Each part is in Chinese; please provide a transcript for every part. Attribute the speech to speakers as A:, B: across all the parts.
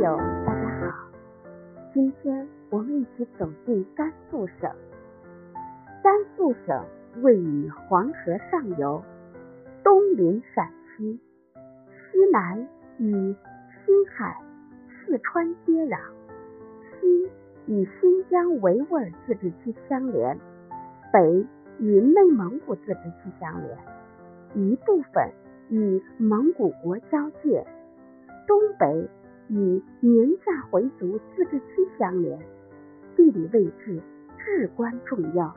A: 友，大家好，今天我们一起走进甘肃省。甘肃省位于黄河上游，东临陕西，西南与青海、四川接壤，西与新疆维吾尔自治区相连，北与内蒙古自治区相连，一部分与蒙古国交界，东北与宁夏回族自治区相连，地理位置至关重要。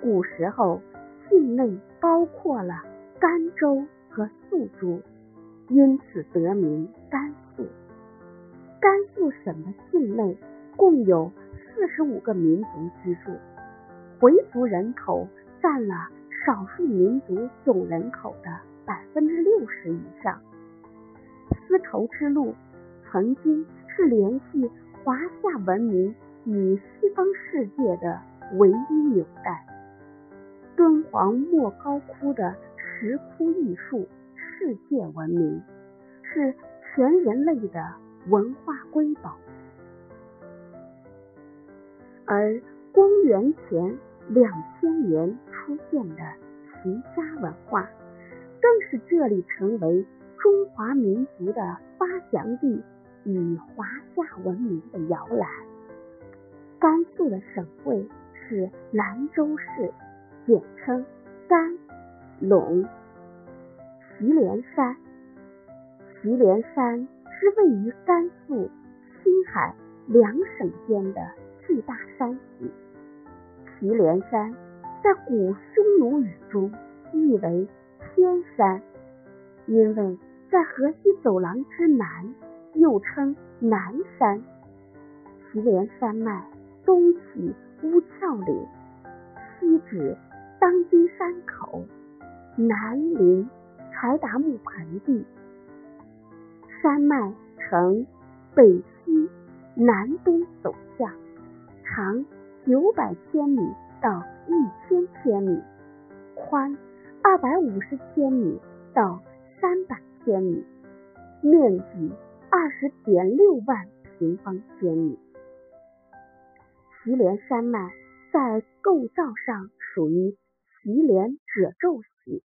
A: 古时候，境内包括了甘州和肃州，因此得名甘肃。甘肃省的境内共有四十五个民族居住，回族人口占了少数民族总人口的百分之六十以上。丝绸之路曾经是联系华夏文明与西方世界的唯一纽带。敦煌莫高窟的石窟艺术世界闻名，是全人类的文化瑰宝。而公元前两千年出现的齐家文化，更是这里成为中华民族的发祥地与华夏文明的摇篮。甘肃的省会是兰州市。简称甘陇祁连山。祁连山是位于甘肃、青海两省间的巨大山系。祁连山在古匈奴语中意为天山，因为在河西走廊之南，又称南山。祁连山脉东起乌鞘岭，西至。当今山口南临柴达木盆地，山脉呈北西南东走向，长九百千米到一千千米，宽二百五十千米到三百千米，面积二十点六万平方千米。祁连山脉在构造上属于。祁连褶皱系，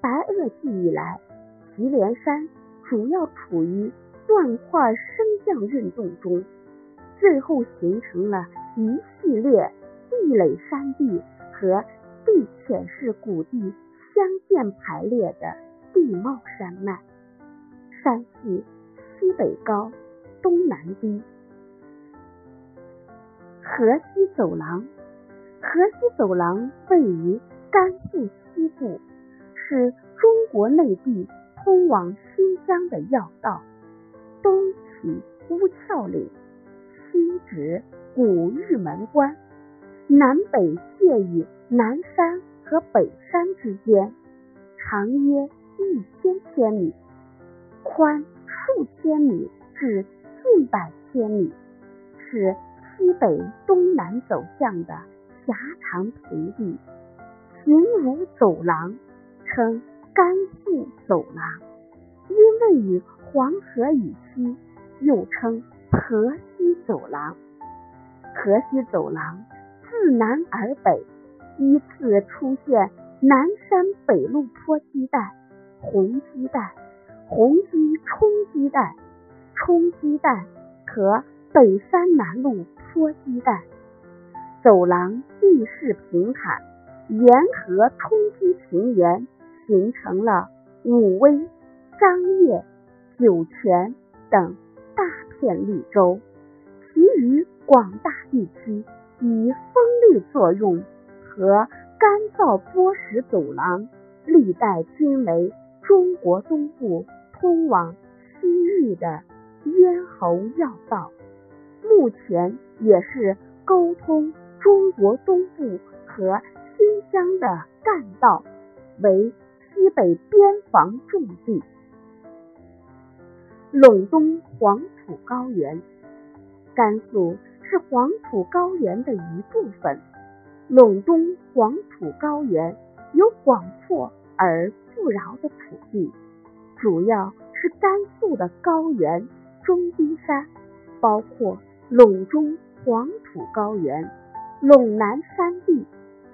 A: 白垩纪以来，祁连山主要处于断块升降运动中，最后形成了一系列地垒山地和地浅式谷地相间排列的地貌山脉。山系西北高，东南低。河西走廊，河西走廊位于。甘肃西部是中国内地通往新疆的要道，东起乌鞘岭，西至古玉门关，南北介于南山和北山之间，长约一千千米，宽数千米至近百千米，是西北东南走向的狭长平地。形如走廊，称甘肃走廊，因位于黄河以西，又称河西走廊。河西走廊自南而北，依次出现南山北路坡地带、红基带、红鸡冲基带、冲基带和北山南路坡基带。走廊地势平坦。沿河冲积平原形成了武威、张掖、酒泉等大片绿洲，其余广大地区以风力作用和干燥波石走廊，历代均为中国东部通往西域的咽喉要道，目前也是沟通中国东部和。新疆的干道为西北边防重地。陇东黄土高原，甘肃是黄土高原的一部分。陇东黄土高原有广阔而富饶的土地，主要是甘肃的高原中低山，包括陇中黄土高原、陇南山地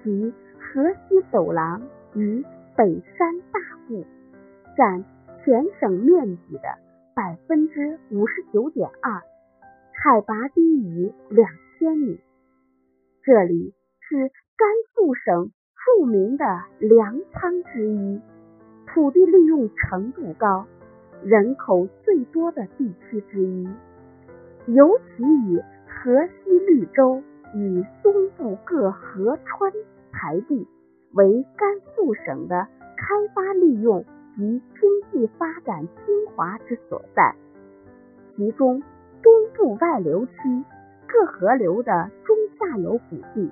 A: 及河西走廊与北山大部，占全省面积的百分之五十九点二，海拔低于两千米。这里是甘肃省著名的粮仓之一，土地利用程度高。人口最多的地区之一，尤其以河西绿洲与东部各河川台地为甘肃省的开发利用及经济发展精华之所在。其中，东部外流区各河流的中下游谷地，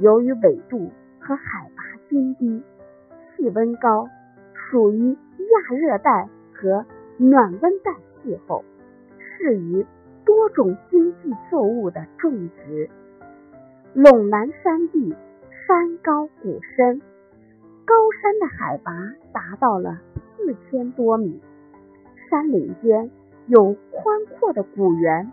A: 由于纬度和海拔均低，气温高，属于亚热带。和暖温带气候适宜多种经济作物的种植。陇南山地山高谷深，高山的海拔达到了四千多米，山岭间有宽阔的谷原